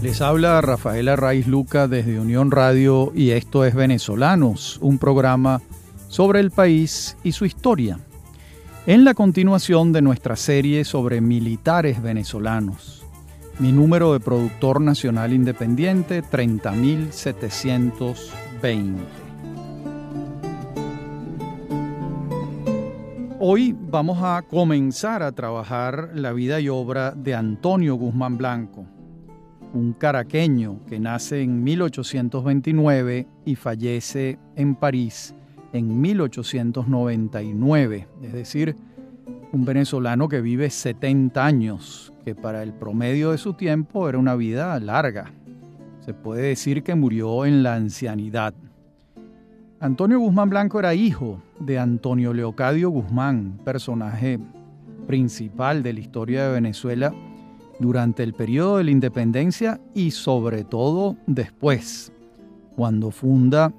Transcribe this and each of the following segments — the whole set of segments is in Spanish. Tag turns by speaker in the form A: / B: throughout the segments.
A: Les habla Rafaela Raiz Luca desde Unión Radio y esto es Venezolanos, un programa sobre el país y su historia. En la continuación de nuestra serie sobre militares venezolanos, mi número de productor nacional independiente 30720. Hoy vamos a comenzar a trabajar la vida y obra de Antonio Guzmán Blanco un caraqueño que nace en 1829 y fallece en París en 1899, es decir, un venezolano que vive 70 años, que para el promedio de su tiempo era una vida larga. Se puede decir que murió en la ancianidad. Antonio Guzmán Blanco era hijo de Antonio Leocadio Guzmán, personaje principal de la historia de Venezuela durante el periodo de la independencia y sobre todo después, cuando funda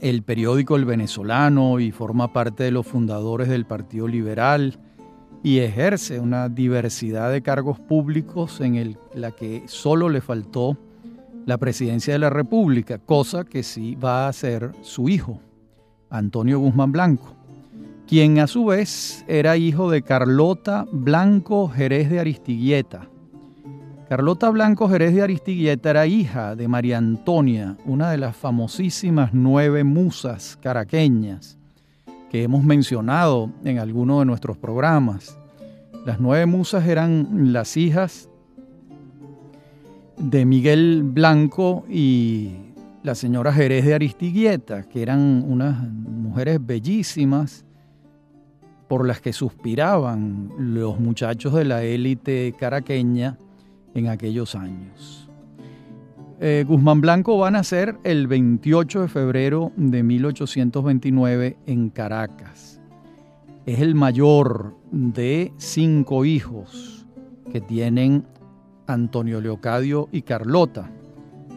A: el periódico El Venezolano y forma parte de los fundadores del Partido Liberal y ejerce una diversidad de cargos públicos en el, la que solo le faltó la presidencia de la República, cosa que sí va a hacer su hijo, Antonio Guzmán Blanco quien a su vez era hijo de Carlota Blanco Jerez de Aristiguieta. Carlota Blanco Jerez de Aristiguieta era hija de María Antonia, una de las famosísimas nueve musas caraqueñas que hemos mencionado en alguno de nuestros programas. Las nueve musas eran las hijas de Miguel Blanco y la señora Jerez de Aristiguieta, que eran unas mujeres bellísimas por las que suspiraban los muchachos de la élite caraqueña en aquellos años. Eh, Guzmán Blanco va a nacer el 28 de febrero de 1829 en Caracas. Es el mayor de cinco hijos que tienen Antonio Leocadio y Carlota.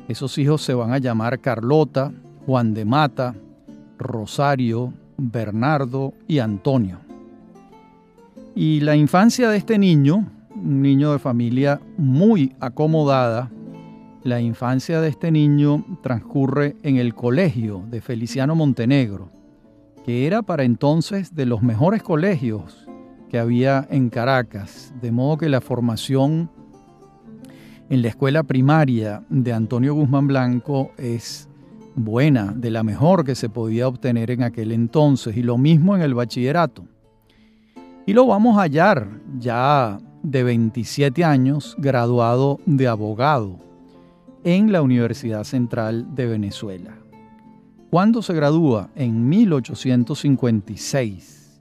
A: Esos hijos se van a llamar Carlota, Juan de Mata, Rosario, Bernardo y Antonio. Y la infancia de este niño, un niño de familia muy acomodada, la infancia de este niño transcurre en el colegio de Feliciano Montenegro, que era para entonces de los mejores colegios que había en Caracas, de modo que la formación en la escuela primaria de Antonio Guzmán Blanco es buena, de la mejor que se podía obtener en aquel entonces, y lo mismo en el bachillerato. Y lo vamos a hallar ya de 27 años, graduado de abogado en la Universidad Central de Venezuela. ¿Cuándo se gradúa? En 1856.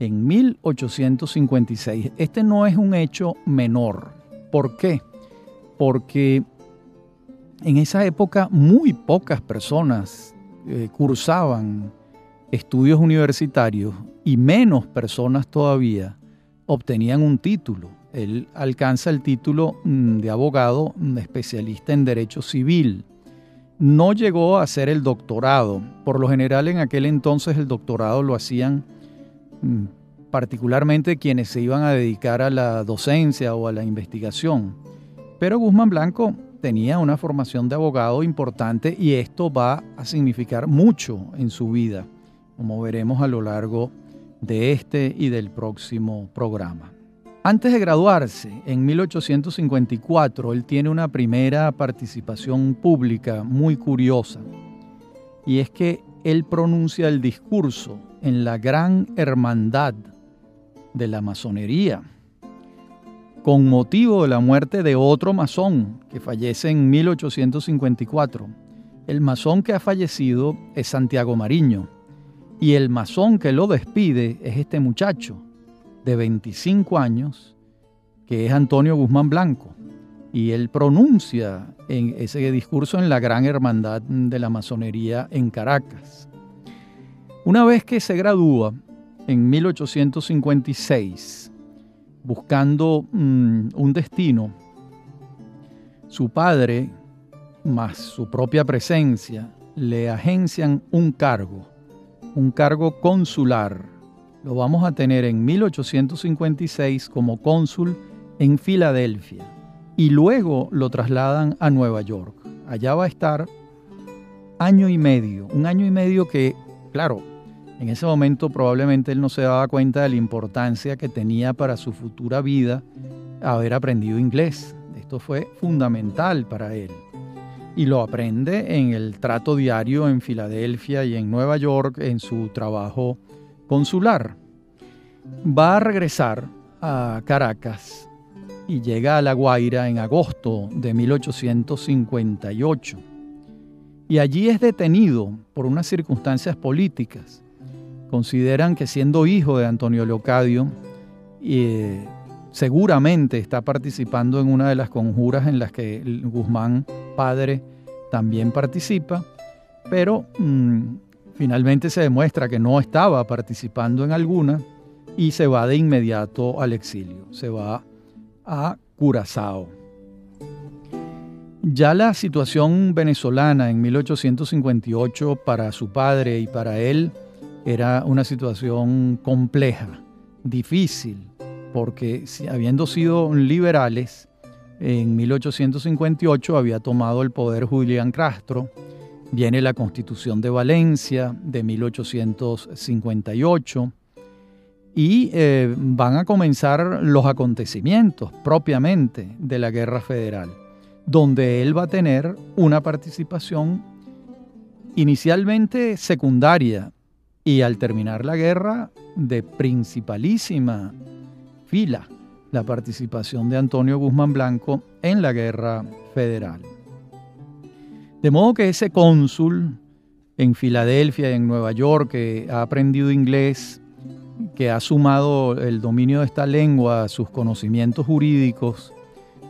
A: En 1856. Este no es un hecho menor. ¿Por qué? Porque en esa época muy pocas personas eh, cursaban estudios universitarios y menos personas todavía obtenían un título. Él alcanza el título mm, de abogado mm, especialista en derecho civil. No llegó a hacer el doctorado. Por lo general en aquel entonces el doctorado lo hacían mm, particularmente quienes se iban a dedicar a la docencia o a la investigación. Pero Guzmán Blanco tenía una formación de abogado importante y esto va a significar mucho en su vida como veremos a lo largo de este y del próximo programa. Antes de graduarse, en 1854, él tiene una primera participación pública muy curiosa, y es que él pronuncia el discurso en la gran hermandad de la masonería, con motivo de la muerte de otro masón que fallece en 1854. El masón que ha fallecido es Santiago Mariño, y el masón que lo despide es este muchacho de 25 años, que es Antonio Guzmán Blanco. Y él pronuncia en ese discurso en la Gran Hermandad de la Masonería en Caracas. Una vez que se gradúa en 1856, buscando mm, un destino, su padre, más su propia presencia, le agencian un cargo un cargo consular. Lo vamos a tener en 1856 como cónsul en Filadelfia y luego lo trasladan a Nueva York. Allá va a estar año y medio, un año y medio que, claro, en ese momento probablemente él no se daba cuenta de la importancia que tenía para su futura vida haber aprendido inglés. Esto fue fundamental para él. Y lo aprende en el trato diario en Filadelfia y en Nueva York en su trabajo consular. Va a regresar a Caracas y llega a La Guaira en agosto de 1858. Y allí es detenido por unas circunstancias políticas. Consideran que siendo hijo de Antonio Leocadio, eh, seguramente está participando en una de las conjuras en las que Guzmán padre también participa, pero mm, finalmente se demuestra que no estaba participando en alguna y se va de inmediato al exilio, se va a Curazao. Ya la situación venezolana en 1858 para su padre y para él era una situación compleja, difícil, porque habiendo sido liberales, en 1858 había tomado el poder Julián Castro, viene la Constitución de Valencia de 1858, y eh, van a comenzar los acontecimientos propiamente de la Guerra Federal, donde él va a tener una participación inicialmente secundaria y al terminar la guerra de principalísima fila la participación de Antonio Guzmán Blanco en la Guerra Federal. De modo que ese cónsul en Filadelfia y en Nueva York que ha aprendido inglés que ha sumado el dominio de esta lengua a sus conocimientos jurídicos,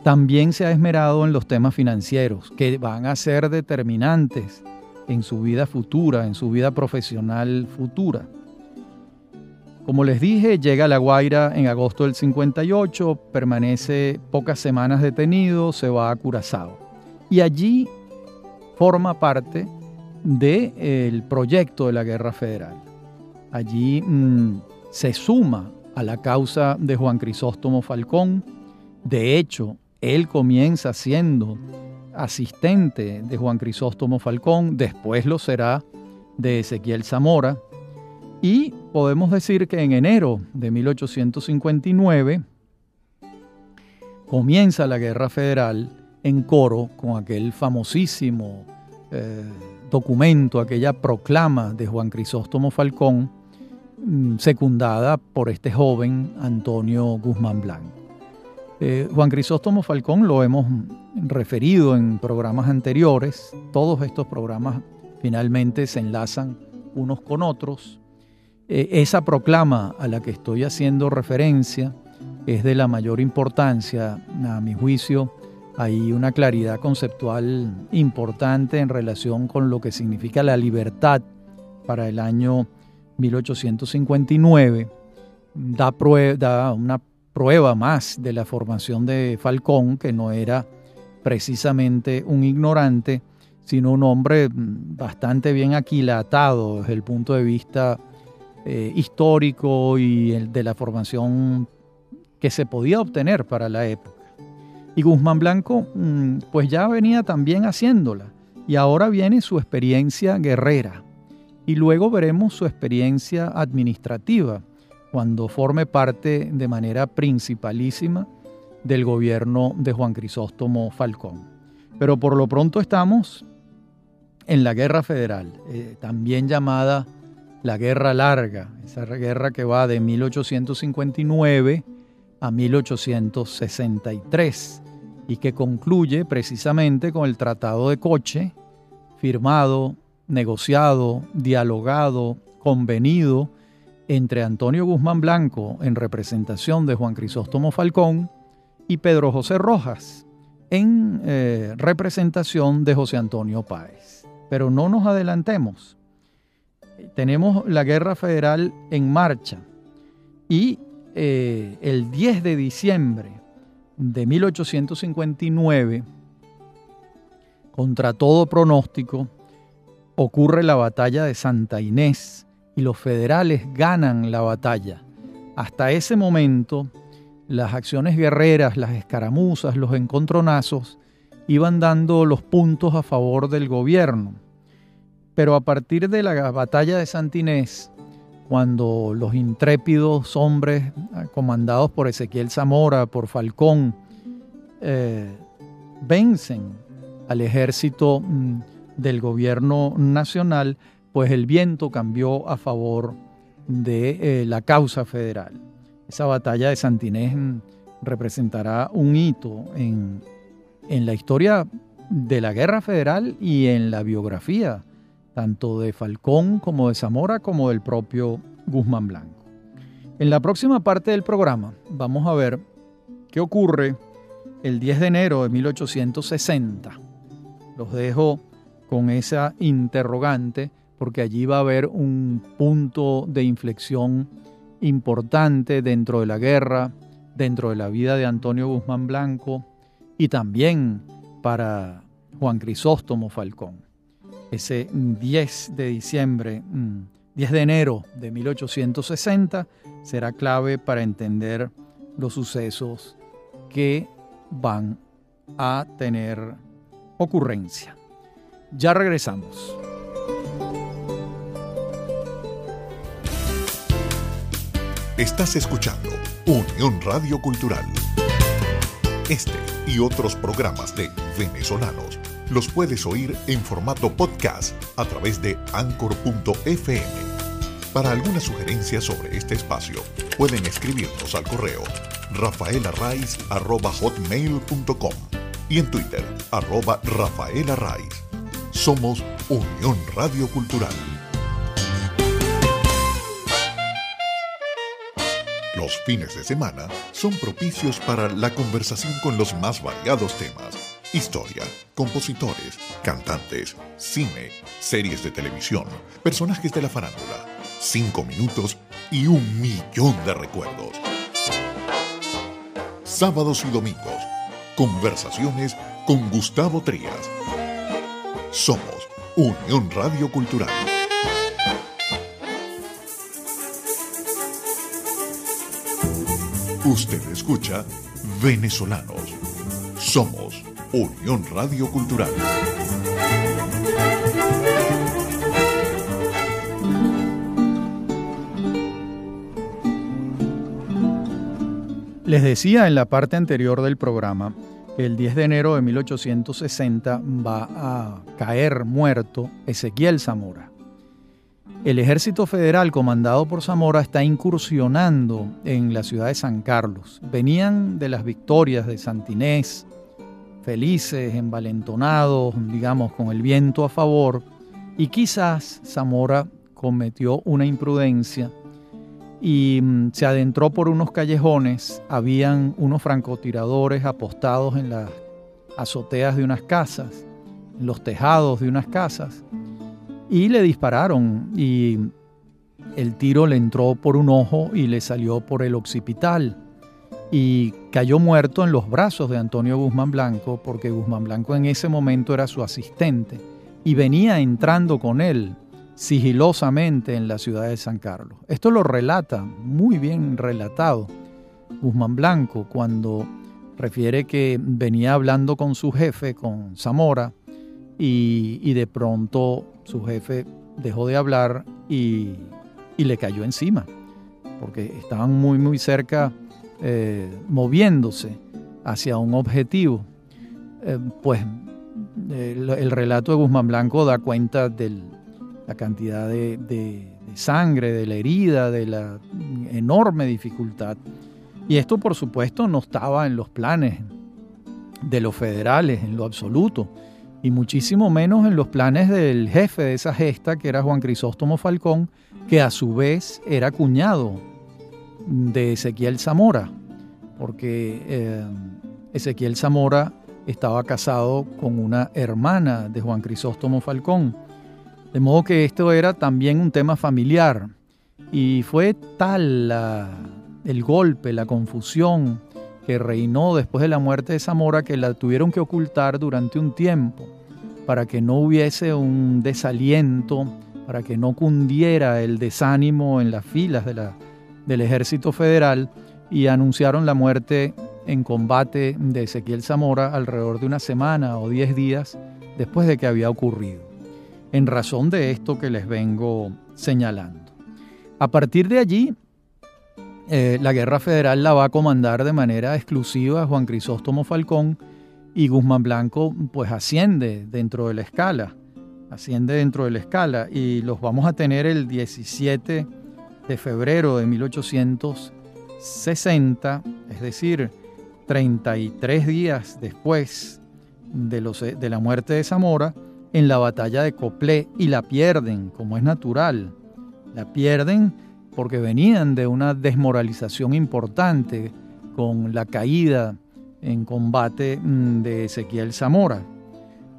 A: también se ha esmerado en los temas financieros, que van a ser determinantes en su vida futura, en su vida profesional futura. Como les dije, llega a La Guaira en agosto del 58, permanece pocas semanas detenido, se va a Curazao. Y allí forma parte del proyecto de la Guerra Federal. Allí mm, se suma a la causa de Juan Crisóstomo Falcón. De hecho, él comienza siendo asistente de Juan Crisóstomo Falcón, después lo será de Ezequiel Zamora, y podemos decir que en enero de 1859 comienza la Guerra Federal en coro con aquel famosísimo eh, documento, aquella proclama de Juan Crisóstomo Falcón, Mm, secundada por este joven Antonio Guzmán Blanco. Eh, Juan Crisóstomo Falcón lo hemos referido en programas anteriores, todos estos programas finalmente se enlazan unos con otros. Eh, esa proclama a la que estoy haciendo referencia es de la mayor importancia, a mi juicio, hay una claridad conceptual importante en relación con lo que significa la libertad para el año 1859, da, da una prueba más de la formación de Falcón, que no era precisamente un ignorante, sino un hombre bastante bien aquilatado desde el punto de vista eh, histórico y el de la formación que se podía obtener para la época. Y Guzmán Blanco mm, pues ya venía también haciéndola y ahora viene su experiencia guerrera y luego veremos su experiencia administrativa cuando forme parte de manera principalísima del gobierno de Juan Crisóstomo Falcón. Pero por lo pronto estamos en la Guerra Federal, eh, también llamada la Guerra Larga, esa guerra que va de 1859 a 1863 y que concluye precisamente con el Tratado de Coche, firmado negociado, dialogado, convenido entre Antonio Guzmán Blanco en representación de Juan Crisóstomo Falcón y Pedro José Rojas en eh, representación de José Antonio Páez. Pero no nos adelantemos. Tenemos la guerra federal en marcha y eh, el 10 de diciembre de 1859, contra todo pronóstico, ocurre la batalla de Santa Inés y los federales ganan la batalla. Hasta ese momento, las acciones guerreras, las escaramuzas, los encontronazos, iban dando los puntos a favor del gobierno. Pero a partir de la batalla de Santinés, cuando los intrépidos hombres ah, comandados por Ezequiel Zamora, por Falcón, eh, vencen al ejército mm, del gobierno nacional, pues el viento cambió a favor de eh, la causa federal. Esa batalla de Santinés mm, representará un hito en, en la historia de la guerra federal y en la biografía tanto de Falcón como de Zamora como del propio Guzmán Blanco. En la próxima parte del programa vamos a ver qué ocurre el 10 de enero de 1860. Los dejo con esa interrogante porque allí va a haber un punto de inflexión importante dentro de la guerra, dentro de la vida de Antonio Guzmán Blanco y también para Juan Crisóstomo Falcón ese 10 de diciembre, 10 mm, de enero de 1860, será clave para entender los sucesos que van a tener ocurrencia. Ya regresamos.
B: Estás escuchando Unión Radio Cultural. Este y otros programas de venezolanos los puedes oír en formato podcast a través de anchor.fm. Para alguna sugerencia sobre este espacio, pueden escribirnos al correo rafaelarraiz.com y en Twitter, arroba rafaelarraiz. Somos Unión Radio Cultural. Los fines de semana son propicios para la conversación con los más variados temas Historia, compositores, cantantes, cine, series de televisión, personajes de la farándula, cinco minutos y un millón de recuerdos. Sábados y domingos, conversaciones con Gustavo Trías. Somos Unión Radio Cultural. Usted escucha Venezolanos. Somos Unión Radio Cultural.
A: Les decía en la parte anterior del programa el 10 de enero de 1860 va a caer muerto Ezequiel Zamora. El ejército federal comandado por Zamora está incursionando en la ciudad de San Carlos. Venían de las victorias de Santinés, felices, envalentonados, digamos, con el viento a favor, y quizás Zamora cometió una imprudencia y mm, se adentró por unos callejones, habían unos francotiradores apostados en las azoteas de unas casas, en los tejados de unas casas, y le dispararon. Y el tiro le entró por un ojo y le salió por el occipital y cayó muerto en los brazos de Antonio Guzmán Blanco, porque Guzmán Blanco en ese momento era su asistente y venía entrando con él sigilosamente en la ciudad de San Carlos. Esto lo relata, muy bien relatado, Guzmán Blanco, cuando refiere que venía hablando con su jefe, con Zamora, y, de pronto su jefe dejó de hablar y, y le cayó encima, porque estaban muy, muy cerca eh, moviéndose hacia un objetivo, eh, pues el, relato de Guzmán Blanco da cuenta de la cantidad de, sangre, de la herida, de la enorme dificultad. Y esto, por supuesto, no estaba en los planes de los federales en lo absoluto, y muchísimo menos en los planes del jefe de esa gesta, que era Juan Crisóstomo Falcón, que a su vez era cuñado de Ezequiel Zamora, porque eh, Ezequiel Zamora estaba casado con una hermana de Juan Crisóstomo Falcón. De modo que esto era también un tema familiar. Y fue tal el golpe, la confusión que reinó después de la muerte de Zamora que la tuvieron que ocultar durante un tiempo para que no hubiese un desaliento, para que no cundiera el desánimo en las filas de la del ejército federal y anunciaron la muerte en combate de Ezequiel Zamora alrededor de una semana o diez días después de que había ocurrido, en razón de esto que les vengo señalando. A partir de allí, eh, la guerra federal la va a comandar de manera exclusiva Juan Crisóstomo Falcón y Guzmán Blanco pues asciende dentro de la escala, asciende dentro de la escala y los vamos a tener el 17 de febrero de 1860, es decir, 33 días después de, los, de la muerte de Zamora, en la batalla de Coplé y la pierden, como es natural. La pierden porque venían de una desmoralización importante con la caída en combate mm, de Ezequiel Zamora.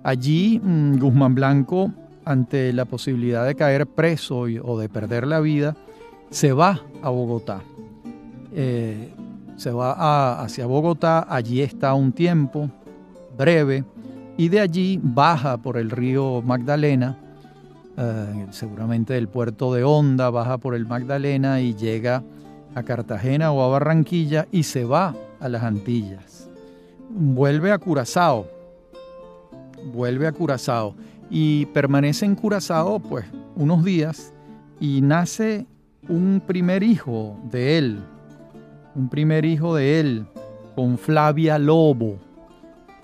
A: Allí mm, Guzmán Blanco, ante la posibilidad de caer preso o de perder la vida, se va a Bogotá. Eh, se va hacia Bogotá, allí está un tiempo breve y de allí baja por el río Magdalena, eh, seguramente del puerto de Honda, baja por el Magdalena y llega a Cartagena o a Barranquilla y se va a las Antillas. Vuelve a Curazao, vuelve a Curazao y permanece en Curazao pues unos días y nace un primer hijo de él, un primer hijo de él con Flavia Lobo.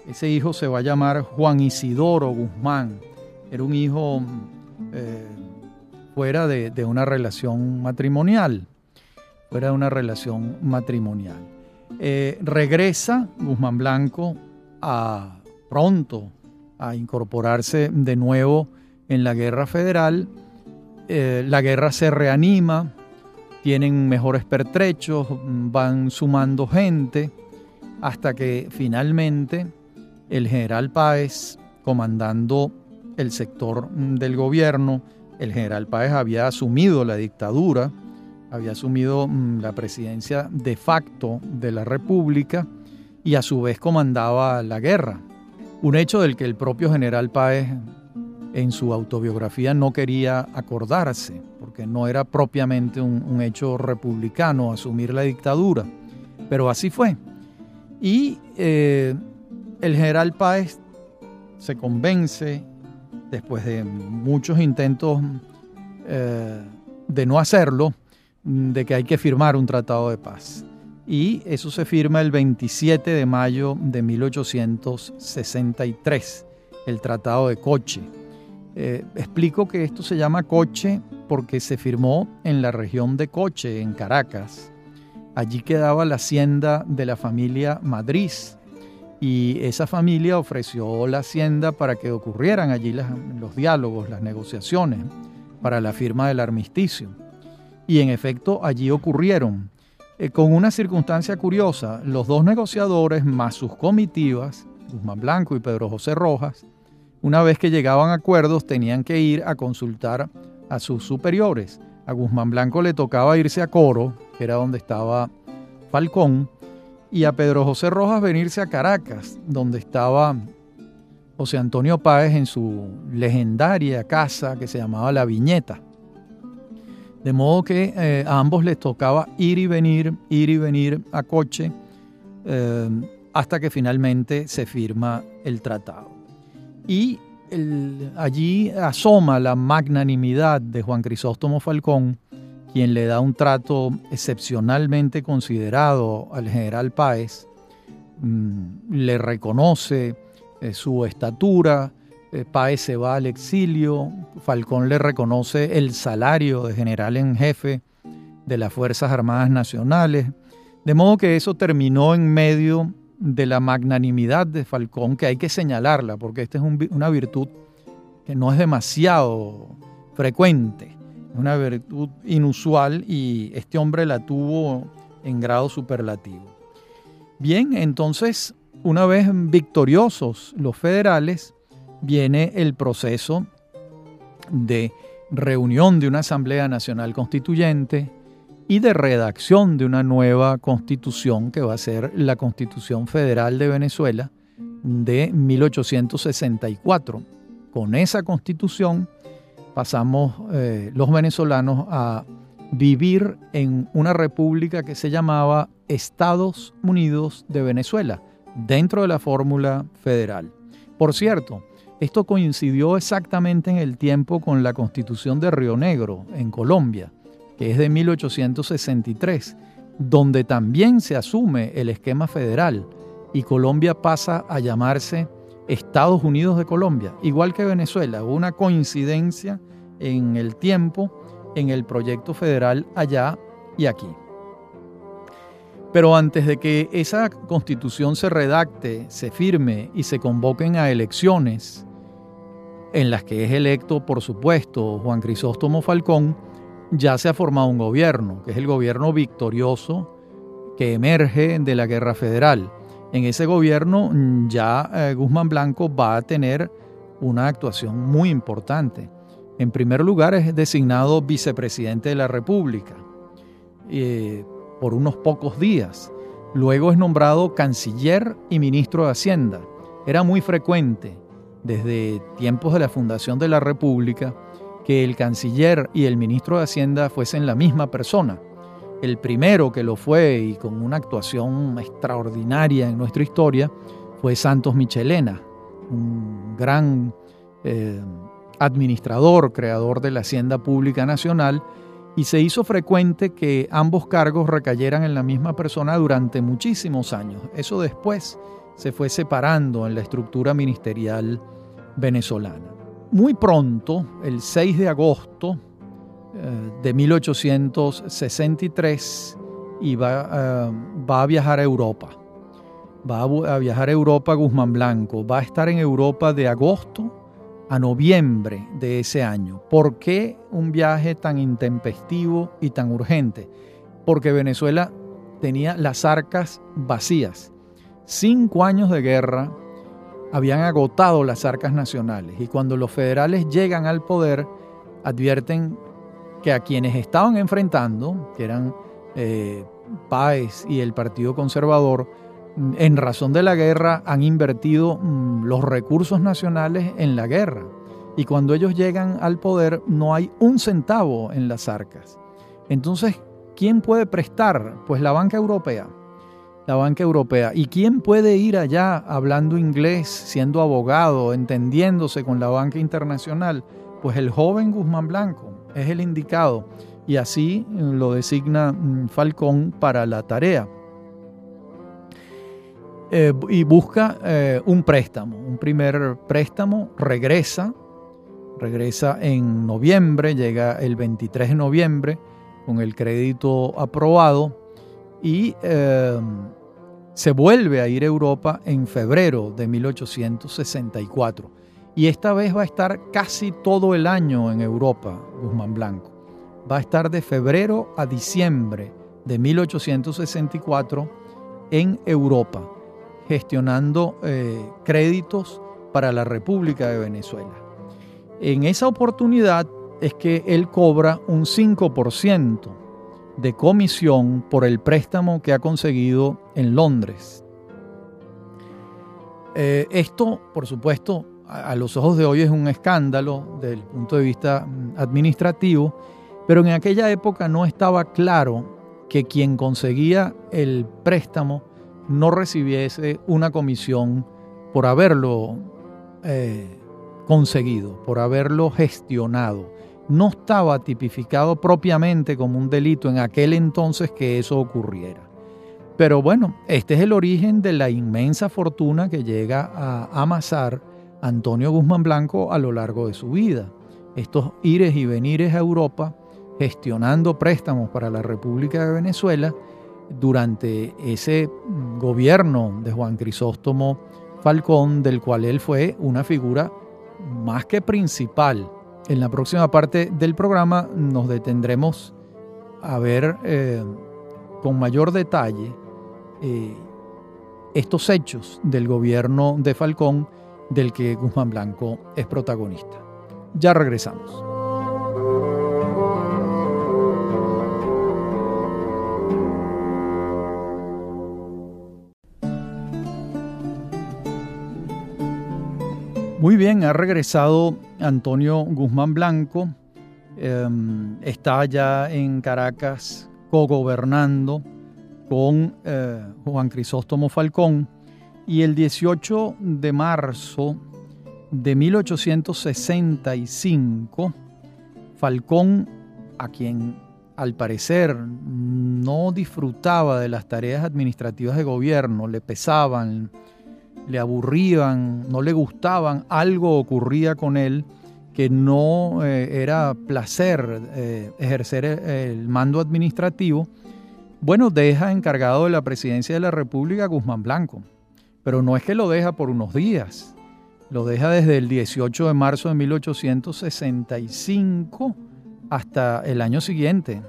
A: Ese hijo se va a llamar Juan Isidoro Guzmán. Era un hijo eh, fuera de, una relación matrimonial. Fuera de una relación matrimonial. Eh, regresa Guzmán Blanco a pronto a incorporarse de nuevo en la guerra federal. Eh, la guerra se reanima, tienen mejores pertrechos, van sumando gente, hasta que finalmente el general Páez, comandando el sector del gobierno, el general Páez había asumido la dictadura, había asumido mm, la presidencia de facto de la República y a su vez comandaba la guerra. Un hecho del que el propio general Páez en su autobiografía no quería acordarse, porque no era propiamente un, hecho republicano asumir la dictadura, pero así fue. Y eh, el general Páez se convence, después de muchos intentos eh, de no hacerlo, de que hay que firmar un tratado de paz. Y eso se firma el 27 de mayo de 1863, el Tratado de Coche eh, explico que esto se llama Coche porque se firmó en la región de Coche, en Caracas. Allí quedaba la hacienda de la familia Madrid y esa familia ofreció la hacienda para que ocurrieran allí los diálogos, las negociaciones para la firma del armisticio. Y en efecto allí ocurrieron. Eh, con una circunstancia curiosa, los dos negociadores más sus comitivas, Guzmán Blanco y Pedro José Rojas, una vez que llegaban a acuerdos, tenían que ir a consultar a sus superiores. A Guzmán Blanco le tocaba irse a Coro, que era donde estaba Falcón, y a Pedro José Rojas venirse a Caracas, donde estaba José Antonio Páez en su legendaria casa que se llamaba La Viñeta. De modo que eh, a ambos les tocaba ir y venir, ir y venir a coche, eh, hasta que finalmente se firma el tratado. Y allí asoma la magnanimidad de Juan Crisóstomo Falcón, quien le da un trato excepcionalmente considerado al general Páez, mm, le reconoce eh, su estatura, eh, Páez se va al exilio, Falcón le reconoce el salario de general en jefe de las Fuerzas Armadas Nacionales, de modo que eso terminó en medio de la magnanimidad de Falcón, que hay que señalarla, porque esta es una virtud que no es demasiado frecuente, es una virtud inusual y este hombre la tuvo en grado superlativo. Bien, entonces, una vez victoriosos los federales, viene el proceso de reunión de una Asamblea Nacional Constituyente, y de redacción de una nueva constitución que va a ser la Constitución Federal de Venezuela de 1864. Con esa constitución pasamos eh, los venezolanos a vivir en una república que se llamaba Estados Unidos de Venezuela, dentro de la fórmula federal. Por cierto, esto coincidió exactamente en el tiempo con la constitución de Río Negro, en Colombia, que es de 1863, donde también se asume el esquema federal y Colombia pasa a llamarse Estados Unidos de Colombia, igual que Venezuela, una coincidencia en el tiempo en el proyecto federal allá y aquí. Pero antes de que esa constitución se redacte, se firme y se convoquen a elecciones, en las que es electo, por supuesto, Juan Crisóstomo Falcón, ya se ha formado un gobierno, que es el gobierno victorioso que emerge de la guerra federal. En ese gobierno mm, ya eh, Guzmán Blanco va a tener una actuación muy importante. En primer lugar es designado vicepresidente de la República eh, por unos pocos días. Luego es nombrado canciller y ministro de Hacienda. Era muy frecuente desde tiempos de la fundación de la República que el canciller y el ministro de Hacienda fuesen la misma persona. El primero que lo fue y con una actuación extraordinaria en nuestra historia fue Santos Michelena, un gran eh, administrador, creador de la Hacienda Pública Nacional, y se hizo frecuente que ambos cargos recayeran en la misma persona durante muchísimos años. Eso después se fue separando en la estructura ministerial venezolana. Muy pronto, el 6 de agosto eh, de 1863, iba, eh, va a viajar a Europa. Va a viajar a Europa Guzmán Blanco. Va a estar en Europa de agosto a noviembre de ese año. ¿Por qué un viaje tan intempestivo y tan urgente? Porque Venezuela tenía las arcas vacías. Cinco años de guerra habían agotado las arcas nacionales y cuando los federales llegan al poder advierten que a quienes estaban enfrentando, que eran eh, Páez y el Partido Conservador, en razón de la guerra han invertido mm, los recursos nacionales en la guerra. Y cuando ellos llegan al poder no hay un centavo en las arcas. Entonces, ¿quién puede prestar? Pues la banca europea la banca europea. ¿Y quién puede ir allá hablando inglés, siendo abogado, entendiéndose con la banca internacional? Pues el joven Guzmán Blanco es el indicado y así lo designa mm, Falcón para la tarea. Eh, y busca eh, un préstamo, un primer préstamo, regresa, regresa en noviembre, llega el 23 de noviembre con el crédito aprobado y eh, se vuelve a ir a Europa en febrero de 1864 y esta vez va a estar casi todo el año en Europa, Guzmán Blanco. Va a estar de febrero a diciembre de 1864 en Europa, gestionando eh, créditos para la República de Venezuela. En esa oportunidad es que él cobra un 5% de comisión por el préstamo que ha conseguido en Londres. Eh, esto, por supuesto, a, los ojos de hoy es un escándalo desde el punto de vista mm, administrativo, pero en aquella época no estaba claro que quien conseguía el préstamo no recibiese una comisión por haberlo eh, conseguido, por haberlo gestionado no estaba tipificado propiamente como un delito en aquel entonces que eso ocurriera. Pero bueno, este es el origen de la inmensa fortuna que llega a amasar Antonio Guzmán Blanco a lo largo de su vida. Estos ires y venires a Europa, gestionando préstamos para la República de Venezuela, durante ese gobierno de Juan Crisóstomo Falcón, del cual él fue una figura más que principal en la próxima parte del programa nos detendremos a ver eh, con mayor detalle eh, estos hechos del gobierno de Falcón del que Guzmán Blanco es protagonista. Ya regresamos. Muy bien, ha regresado Antonio Guzmán Blanco. Em, está ya en Caracas cogobernando con eh, Juan Crisóstomo Falcón y el 18 de marzo de 1865, Falcón, a quien al parecer no disfrutaba de las tareas administrativas de gobierno, le pesaban, le aburrían, no le gustaban, algo ocurría con él que no eh, era placer eh, ejercer el mando administrativo, bueno, deja encargado de la presidencia de la República Guzmán Blanco. Pero no es que lo deja por unos días, lo deja desde el 18 de marzo de 1865 hasta el año siguiente,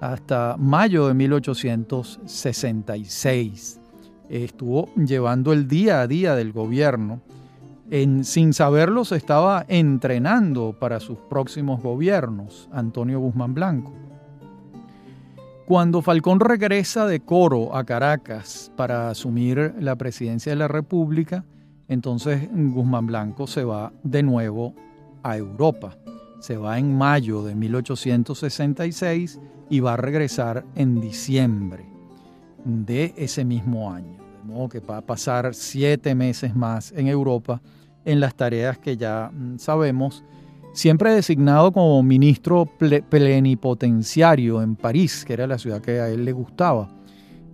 A: hasta mayo de 1866. Estuvo llevando el día a día del gobierno. En, sin saberlo se estaba entrenando para sus próximos gobiernos, Antonio Guzmán Blanco. Cuando Falcón regresa de Coro a Caracas para asumir la presidencia de la República, entonces Guzmán Blanco se va de nuevo a Europa. Se va en mayo de 1866 y va a regresar en diciembre de ese mismo año. Que va a pasar siete meses más en Europa en las tareas que ya mm, sabemos siempre designado como ministro plenipotenciario en París, que era la ciudad que a él le gustaba,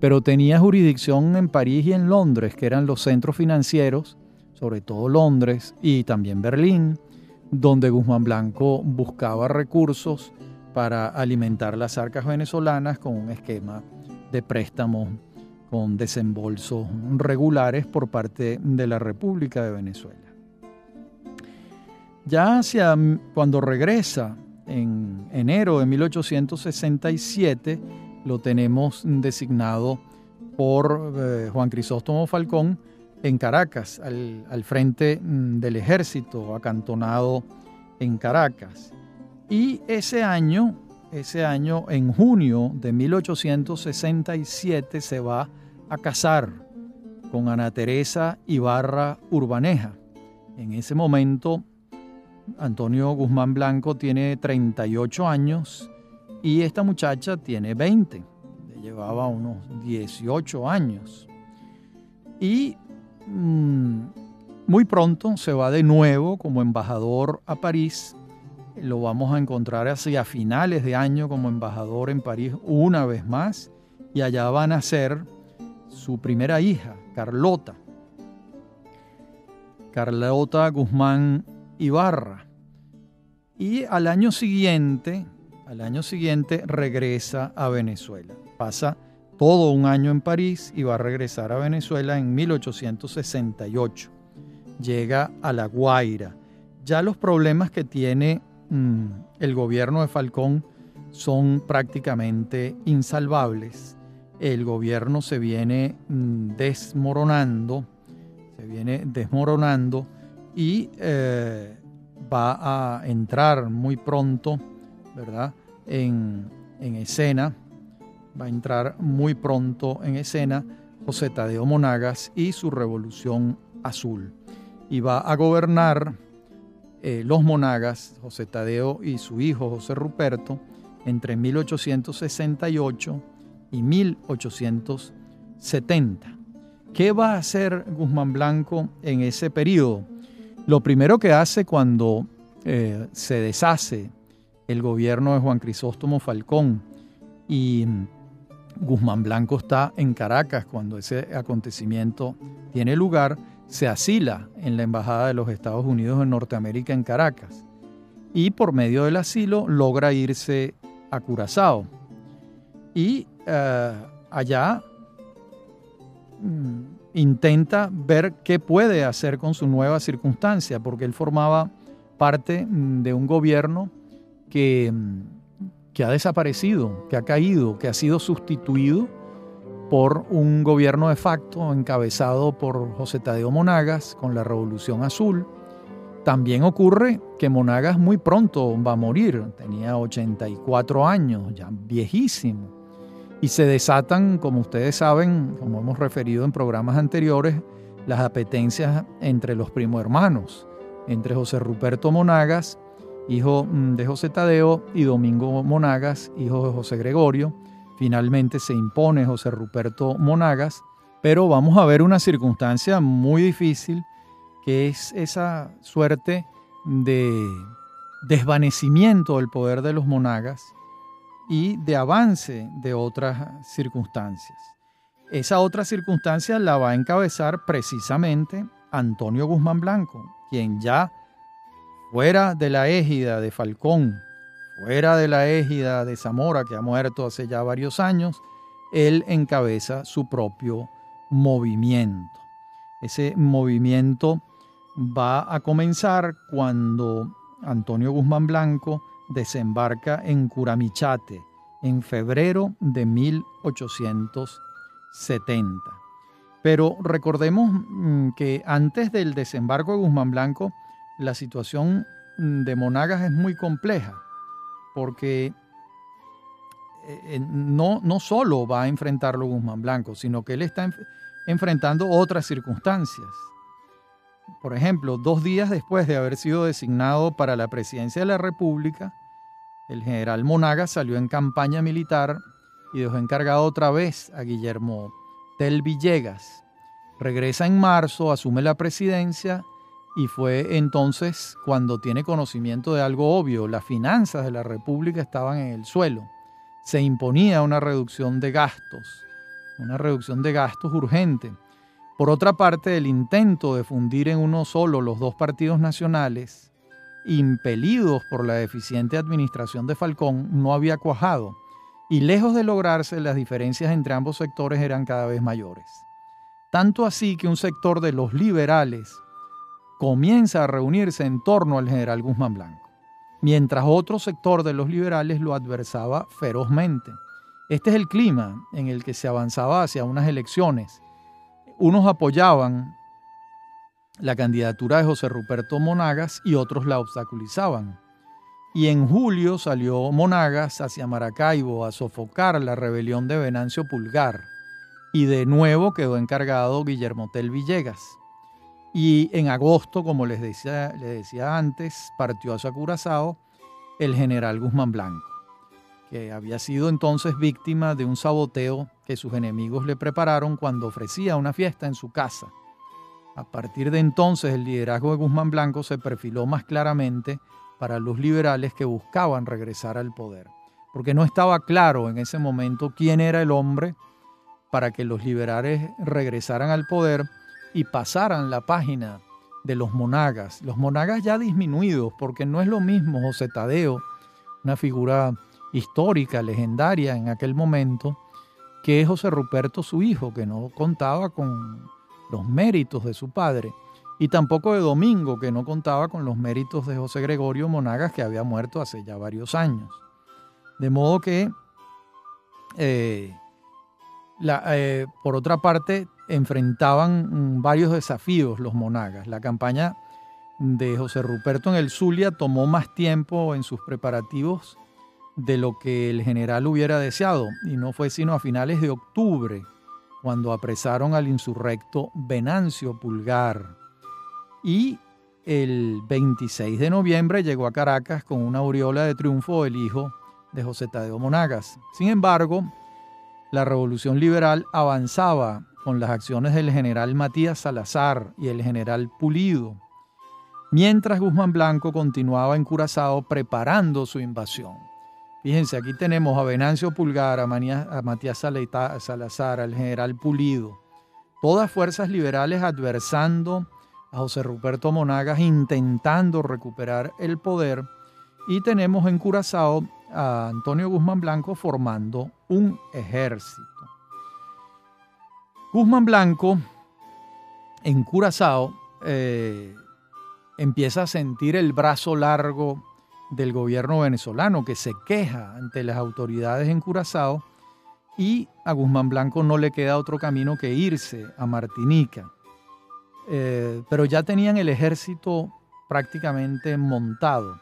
A: pero tenía jurisdicción en París y en Londres, que eran los centros financieros, sobre todo Londres y también Berlín, donde Guzmán Blanco buscaba recursos para alimentar las arcas venezolanas con un esquema de préstamos con desembolsos regulares por parte de la República de Venezuela. Ya hacia cuando regresa en enero de 1867, lo tenemos designado por eh, Juan Crisóstomo Falcón en Caracas, al, al, frente mm, del ejército acantonado en Caracas. Y ese año, ese año, en junio de 1867, se va a casar con Ana Teresa Ibarra Urbaneja. En ese momento Antonio Guzmán Blanco tiene 38 años y esta muchacha tiene 20. Le llevaba unos 18 años. Y mm, muy pronto se va de nuevo como embajador a París. Lo vamos a encontrar hacia finales de año como embajador en París una vez más. Y allá va a nacer su primera hija, Carlota. Carlota Guzmán Ibarra. Y al año siguiente, al año siguiente regresa a Venezuela. Pasa todo un año en París y va a regresar a Venezuela en 1868. Llega a La Guaira. Ya los problemas que tiene el gobierno de Falcón son prácticamente insalvables. El gobierno se viene mm, desmoronando, se viene desmoronando y eh, va a entrar muy pronto, ¿verdad? En, escena, va a entrar muy pronto en escena José Tadeo Monagas y su Revolución Azul. Y va a gobernar eh, los Monagas, José Tadeo y su hijo José Ruperto, entre 1868 y 1870. ¿Qué va a hacer Guzmán Blanco en ese periodo? Lo primero que hace cuando eh, se deshace el gobierno de Juan Crisóstomo Falcón y Guzmán Blanco está en Caracas cuando ese acontecimiento tiene lugar, se asila en la Embajada de los Estados Unidos de Norteamérica en Caracas y por medio del asilo logra irse a Curazao. Y eh, allá mm, intenta ver qué puede hacer con su nueva circunstancia, porque él formaba parte mm, de un gobierno que, mm, que ha desaparecido, que ha caído, que ha sido sustituido por un gobierno de facto encabezado por José Tadeo Monagas con la Revolución Azul. También ocurre que Monagas muy pronto va a morir, tenía 84 años, ya viejísimo y se desatan, como ustedes saben, como hemos referido en programas anteriores, las apetencias entre los primo hermanos, entre José Ruperto Monagas, hijo mm, de José Tadeo, y Domingo Monagas, hijo de José Gregorio, Finalmente se impone José Ruperto Monagas, pero vamos a ver una circunstancia muy difícil, que es esa suerte de desvanecimiento del poder de los monagas y de avance de otras circunstancias. Esa otra circunstancia la va a encabezar precisamente Antonio Guzmán Blanco, quien ya fuera de la égida de Falcón, fuera de la égida de Zamora, que ha muerto hace ya varios años, él encabeza su propio movimiento. Ese movimiento va a comenzar cuando Antonio Guzmán Blanco desembarca en Curamichate en febrero de 1870. Pero recordemos mm, que antes del desembarco de Guzmán Blanco, la situación de Monagas es muy compleja, porque eh, no, no solo va a enfrentarlo Guzmán Blanco, sino que él está enfrentando otras circunstancias. Por ejemplo, dos días después de haber sido designado para la presidencia de la República, el general Monagas salió en campaña militar y dejó encargado otra vez a Guillermo Tel Villegas. Regresa en marzo, asume la presidencia y fue entonces cuando tiene conocimiento de algo obvio, las finanzas de la República estaban en el suelo. Se imponía una reducción de gastos, una reducción de gastos urgente. Por otra parte, el intento de fundir en uno solo los dos partidos nacionales, impelidos por la deficiente administración de Falcón, no había cuajado, y lejos de lograrse, las diferencias entre ambos sectores eran cada vez mayores. Tanto así que un sector de los liberales comienza a reunirse en torno al general Guzmán Blanco, mientras otro sector de los liberales lo adversaba ferozmente. Este es el clima en el que se avanzaba hacia unas elecciones unos apoyaban la candidatura de José Ruperto Monagas y otros la obstaculizaban. Y en julio salió Monagas hacia Maracaibo a sofocar la rebelión de Venancio Pulgar. Y de nuevo quedó encargado Guillermo Tel Villegas. Y en agosto, como les decía, les decía antes, partió a Curazao el general Guzmán Blanco que había sido entonces víctima de un saboteo que sus enemigos le prepararon cuando ofrecía una fiesta en su casa. A partir de entonces el liderazgo de Guzmán Blanco se perfiló más claramente para los liberales que buscaban regresar al poder, porque no estaba claro en ese momento quién era el hombre para que los liberales regresaran al poder y pasaran la página de los monagas, los monagas ya disminuidos, porque no es lo mismo José Tadeo, una figura histórica, legendaria en aquel momento, que José Ruperto su hijo, que no contaba con los méritos de su padre, y tampoco de Domingo, que no contaba con los méritos de José Gregorio Monagas, que había muerto hace ya varios años. De modo que, eh, eh, por otra parte, enfrentaban varios desafíos los Monagas. La campaña de José Ruperto en el Zulia tomó más tiempo en sus preparativos de lo que el general hubiera deseado, y no fue sino a finales de octubre cuando apresaron al insurrecto Venancio Pulgar. Y el 26 de noviembre llegó a Caracas con una aureola de triunfo el hijo de José Tadeo Monagas. Sin embargo, la revolución liberal avanzaba con las acciones del general Matías Salazar y el general Pulido, mientras Guzmán Blanco continuaba en Curazao preparando su invasión. Fíjense, aquí tenemos a Venancio Pulgar, a, Matías Salazar, al general Pulido, todas fuerzas liberales adversando a José Ruperto Monagas, intentando recuperar el poder. Y tenemos en Curazao a Antonio Guzmán Blanco formando un ejército. Guzmán Blanco en Curazao eh, empieza a sentir el brazo largo del gobierno venezolano que se queja ante las autoridades en Curazao y a Guzmán Blanco no le queda otro camino que irse a Martinica. Eh, pero ya tenían el ejército prácticamente montado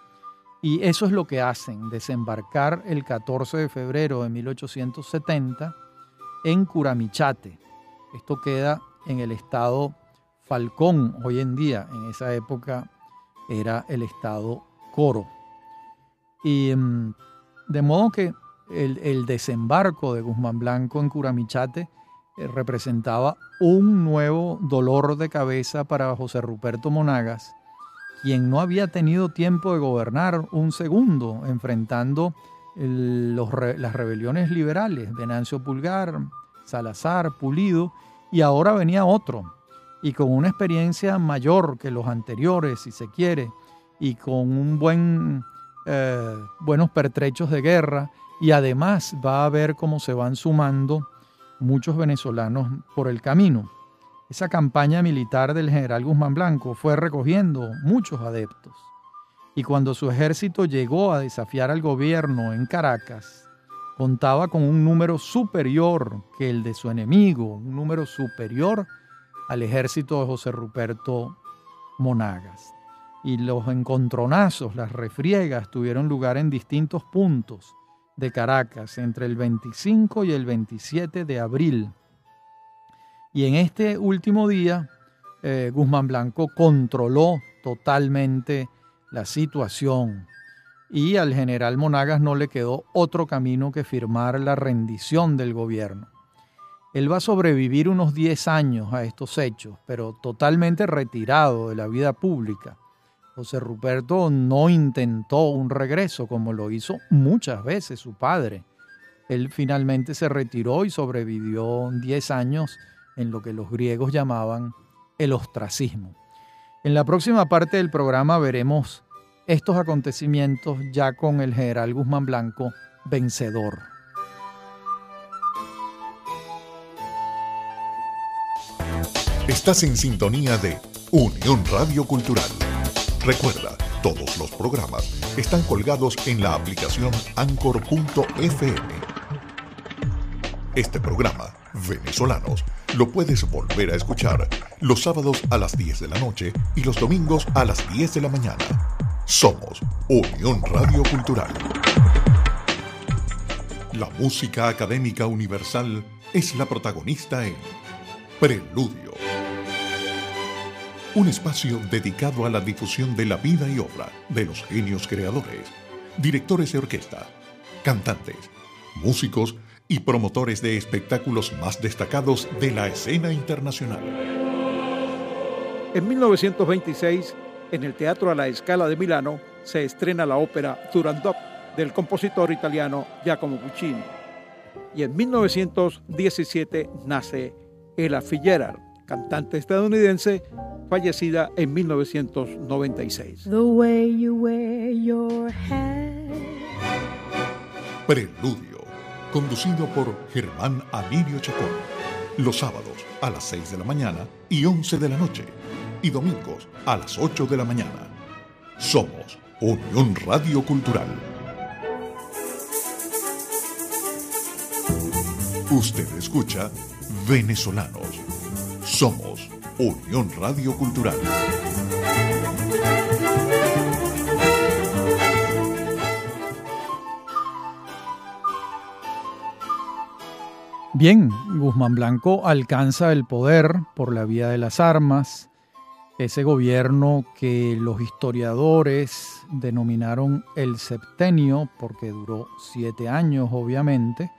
A: y eso es lo que hacen, desembarcar el 14 de febrero de 1870 en Curamichate. Esto queda en el estado Falcón hoy en día, en esa época era el estado Coro. Y mm, de modo que el, desembarco de Guzmán Blanco en Curamichate eh, representaba un nuevo dolor de cabeza para José Ruperto Monagas, quien no había tenido tiempo de gobernar un segundo, enfrentando las rebeliones liberales, Venancio Pulgar, Salazar, Pulido, y ahora venía otro, y con una experiencia mayor que los anteriores, si se quiere, y con un buen, eh, buenos pertrechos de guerra, y además va a ver cómo se van sumando muchos venezolanos por el camino. Esa campaña militar del general Guzmán Blanco fue recogiendo muchos adeptos. Y cuando su ejército llegó a desafiar al gobierno en Caracas, contaba con un número superior que el de su enemigo, un número superior al ejército de José Ruperto Monagas. Y los encontronazos, las refriegas tuvieron lugar en distintos puntos de Caracas entre el 25 y el 27 de abril. Y en este último día, eh, Guzmán Blanco controló totalmente la situación y al general Monagas no le quedó otro camino que firmar la rendición del gobierno. Él va a sobrevivir unos 10 años a estos hechos, pero totalmente retirado de la vida pública. José Ruperto no intentó un regreso como lo hizo muchas veces su padre. Él finalmente se retiró y sobrevivió 10 años en lo que los griegos llamaban el ostracismo. En la próxima parte del programa veremos estos acontecimientos ya con el general Guzmán Blanco vencedor.
B: Estás en sintonía de Unión Radio Cultural. Recuerda, todos los programas están colgados en la aplicación anchor.fm. Este programa, Venezolanos, lo puedes volver a escuchar los sábados a las 10 de la noche y los domingos a las 10 de la mañana. Somos Unión Radio Cultural. La música académica universal es la protagonista en Preludio un espacio dedicado a la difusión de la vida y obra de los genios creadores, directores de orquesta, cantantes, músicos y promotores de espectáculos más destacados de la escena internacional.
C: En 1926, en el Teatro a la Escala de Milano, se estrena la ópera Turandot del compositor italiano Giacomo Puccini. Y en 1917 nace Ella Fitzgerald, cantante estadounidense fallecida en 1996.
B: Preludio, conducido por Germán Alirio Chacón, los sábados a las 6 de la mañana y 11 de la noche, y domingos a las 8 de la mañana. Somos Unión Radio Cultural. Usted escucha Venezolanos. Somos Unión Radio Cultural.
A: Bien, Guzmán Blanco alcanza el poder por la vía de las armas, ese gobierno que los historiadores denominaron el septenio, porque duró siete años obviamente,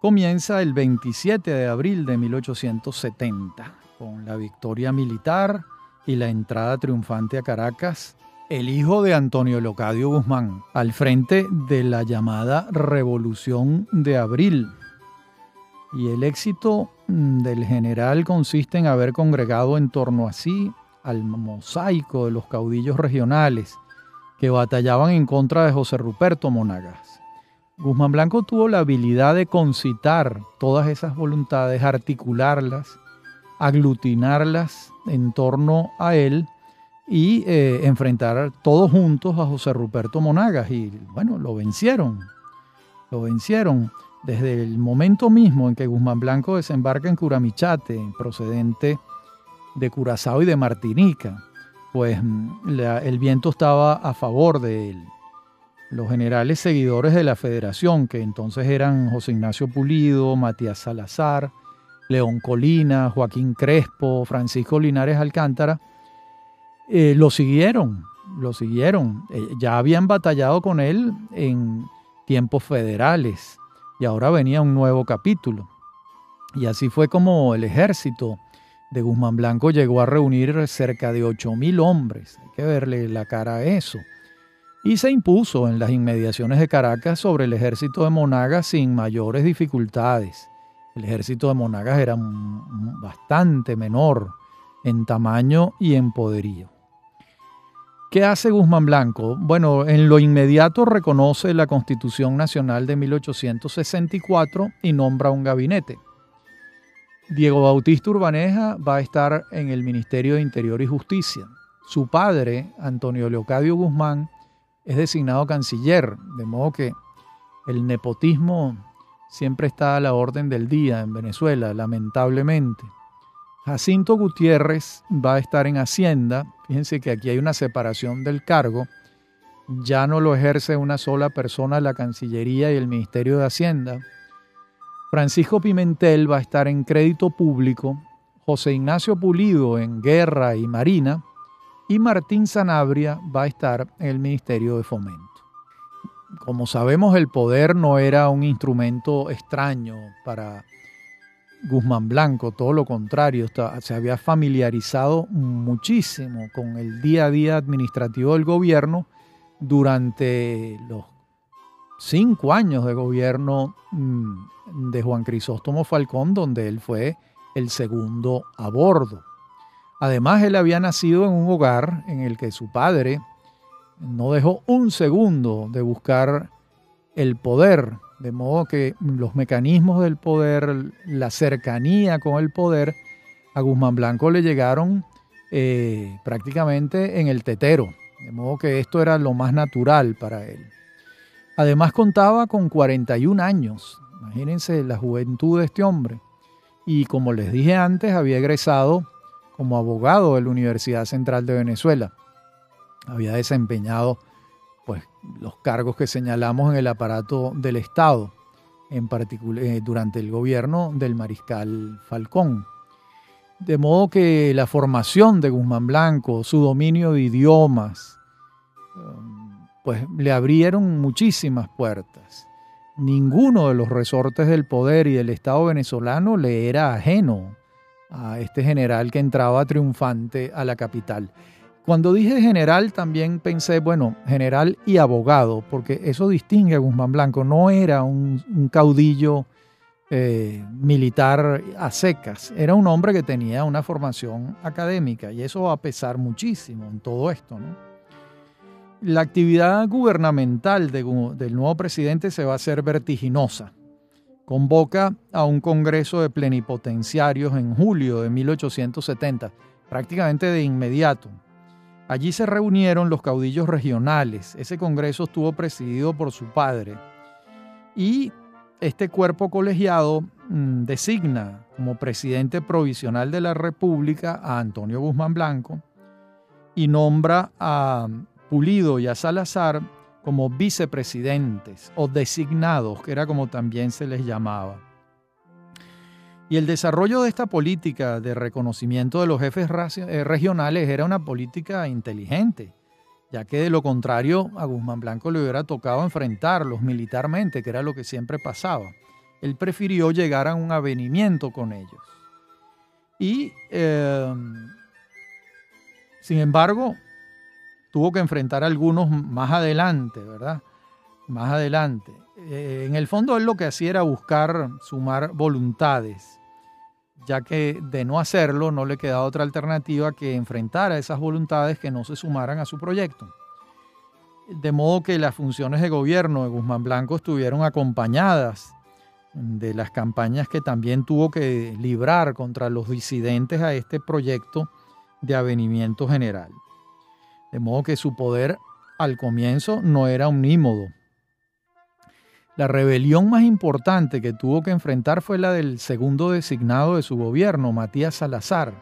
A: comienza el 27 de abril de 1870 con la victoria militar y la entrada triunfante a Caracas, el hijo de Antonio Locadio Guzmán, al frente de la llamada Revolución de Abril. Y el éxito mm, del general consiste en haber congregado en torno a sí al mosaico de los caudillos regionales que batallaban en contra de José Ruperto Monagas. Guzmán Blanco tuvo la habilidad de concitar todas esas voluntades, articularlas aglutinarlas en torno a él y eh, enfrentar todos juntos a José Ruperto Monagas. Y bueno, lo vencieron, lo vencieron. Desde el momento mismo en que Guzmán Blanco desembarca en Curamichate, procedente de Curazao y de Martinica, pues mm, el viento estaba a favor de él. Los generales seguidores de la federación, que entonces eran José Ignacio Pulido, Matías Salazar, León Colina, Joaquín Crespo, Francisco Linares Alcántara, eh, lo siguieron, lo siguieron. Eh, ya habían batallado con él en, tiempos federales y ahora venía un nuevo capítulo. Y así fue como el ejército de Guzmán Blanco llegó a reunir cerca de 8.000 hombres. Hay que verle la cara a eso. Y se impuso en las inmediaciones de Caracas sobre el ejército de Monagas sin mayores dificultades. El ejército de Monagas era bastante menor en tamaño y en poderío. ¿Qué hace Guzmán Blanco? Bueno, en lo inmediato reconoce la Constitución Nacional de 1864 y nombra un gabinete. Diego Bautista Urbaneja va a estar en el Ministerio de Interior y Justicia. Su padre, Antonio Leocadio Guzmán, es designado canciller, de modo que el nepotismo siempre está a la orden del día en Venezuela, lamentablemente. Jacinto Gutiérrez va a estar en Hacienda. Fíjense que aquí hay una separación del cargo. Ya no lo ejerce una sola persona la Cancillería y el Ministerio de Hacienda, Francisco Pimentel va a estar en crédito público, José Ignacio Pulido en guerra y marina y Martín Sanabria va a estar en el Ministerio de Fomento. Como sabemos, el poder no era un instrumento extraño para Guzmán Blanco, todo lo contrario, se había familiarizado muchísimo con el día a día administrativo del gobierno durante los cinco años de gobierno mm, de Juan Crisóstomo Falcón, donde él fue el segundo a bordo. Además, él había nacido en un hogar en el que su padre no dejó un segundo de buscar el poder, de modo que los mecanismos del poder, la cercanía con el poder, a Guzmán Blanco le llegaron eh, prácticamente en el tetero, de modo que esto era lo más natural para él. Además contaba con 41 años, Imagínense la juventud de este hombre. Y como les dije antes, había egresado como abogado de la Universidad Central de Venezuela. Había desempeñado pues, los cargos que señalamos en el aparato del Estado, en particular eh, durante el gobierno del mariscal Falcón. De modo que la formación de Guzmán Blanco, su dominio de idiomas, um, pues le abrieron muchísimas puertas ninguno de los resortes del poder y del Estado venezolano le era ajeno a este general que entraba triunfante a la capital. Cuando dije general también pensé, bueno, general y abogado, porque eso distingue a Guzmán Blanco. No era un, caudillo eh, militar a secas, era un hombre que tenía una formación académica y eso va a pesar muchísimo en todo esto, ¿no? La actividad gubernamental del nuevo presidente se va a hacer vertiginosa. Convoca a un congreso de plenipotenciarios en julio de 1870, prácticamente de inmediato. Allí se reunieron los caudillos regionales. Ese congreso estuvo presidido por su padre. Y este cuerpo colegiado mm, designa como presidente provisional de la República a Antonio Guzmán Blanco y nombra a Pulido y a Salazar como vicepresidentes o designados, que era como también se les llamaba. Y el desarrollo de esta política de reconocimiento de los jefes eh, regionales era una política inteligente, ya que de lo contrario a Guzmán Blanco le hubiera tocado enfrentarlos militarmente, que era lo que siempre pasaba. Él prefirió llegar a un avenimiento con ellos. Y, eh, sin embargo, tuvo que enfrentar a algunos más adelante, ¿verdad? Más adelante. Eh, en el fondo él lo que hacía era buscar sumar voluntades, ya que de no hacerlo no le quedaba otra alternativa que enfrentar a esas voluntades que no se sumaran a su proyecto. De modo que las funciones de gobierno de Guzmán Blanco estuvieron acompañadas de las campañas que también tuvo que librar contra los disidentes a este proyecto de avenimiento general. De modo que su poder al comienzo no era omnímodo. La rebelión más importante que tuvo que enfrentar fue la del segundo designado de su gobierno, Matías Salazar,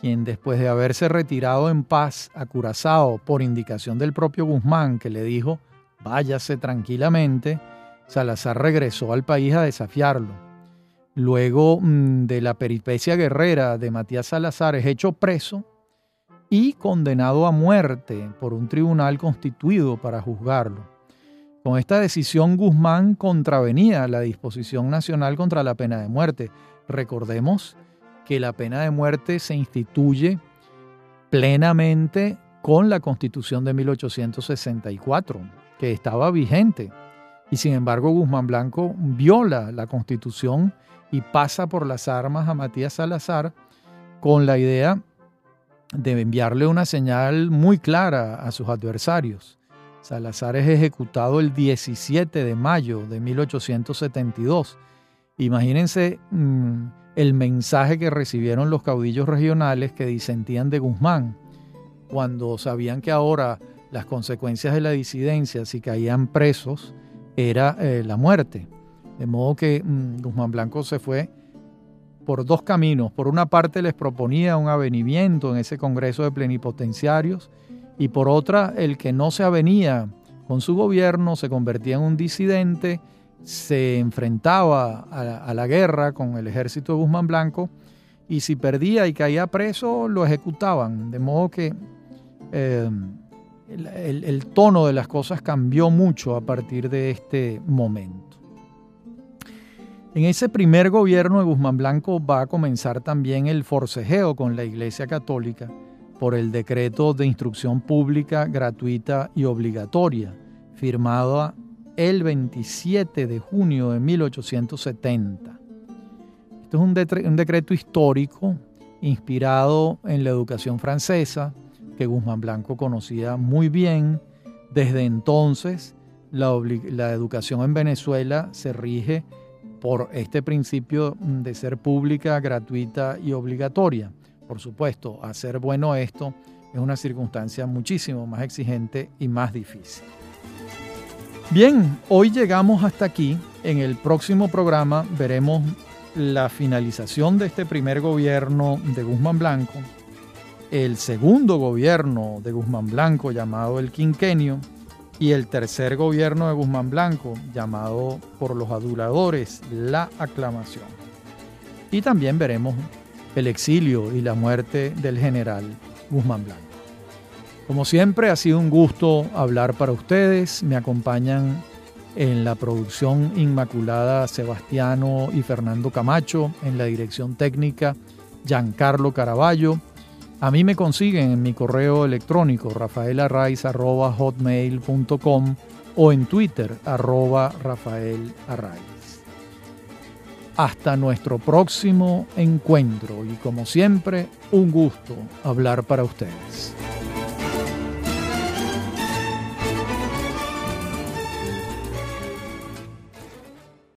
A: quien después de haberse retirado en paz a Curazao por indicación del propio Guzmán, que le dijo váyase tranquilamente, Salazar regresó al país a desafiarlo. Luego mm, de la peripecia guerrera de Matías Salazar es hecho preso y condenado a muerte por un tribunal constituido para juzgarlo. Con esta decisión Guzmán contravenía la disposición nacional contra la pena de muerte. Recordemos que la pena de muerte se instituye plenamente con la constitución de 1864, que estaba vigente. Y sin embargo Guzmán Blanco viola la constitución y pasa por las armas a Matías Salazar con la idea de enviarle una señal muy clara a sus adversarios. Salazar es ejecutado el 17 de mayo de 1872. Imagínense mm, el mensaje que recibieron los caudillos regionales que disentían de Guzmán, cuando sabían que ahora las consecuencias de la disidencia, si caían presos, era eh, la muerte. De modo que mm, Guzmán Blanco se fue por dos caminos. Por una parte les proponía un avenimiento en ese Congreso de Plenipotenciarios y por otra el que no se avenía con su gobierno se convertía en un disidente, se enfrentaba a, la guerra con el ejército de Guzmán Blanco y si perdía y caía preso lo ejecutaban. De modo que eh, el tono de las cosas cambió mucho a partir de este momento. En ese primer gobierno de Guzmán Blanco va a comenzar también el forcejeo con la Iglesia Católica por el decreto de instrucción pública gratuita y obligatoria, firmado el 27 de junio de 1870. Esto es un, decreto histórico inspirado en la educación francesa, que Guzmán Blanco conocía muy bien. Desde entonces, la educación en Venezuela se rige por este principio de ser pública, gratuita y obligatoria. Por supuesto, hacer bueno esto es una circunstancia muchísimo más exigente y más difícil. Bien, hoy llegamos hasta aquí. En el próximo programa veremos la finalización de este primer gobierno de Guzmán Blanco, el segundo gobierno de Guzmán Blanco llamado el quinquenio, y el tercer gobierno de Guzmán Blanco, llamado por los aduladores la aclamación. Y también veremos el exilio y la muerte del general Guzmán Blanco. Como siempre, ha sido un gusto hablar para ustedes. Me acompañan en la producción Inmaculada Sebastiano y Fernando Camacho, en la dirección técnica Giancarlo Caraballo a mí me consiguen en mi correo electrónico rafaelarraiz.hotmail.com o en Twitter arroba Hasta nuestro próximo encuentro y como siempre, un gusto hablar para ustedes.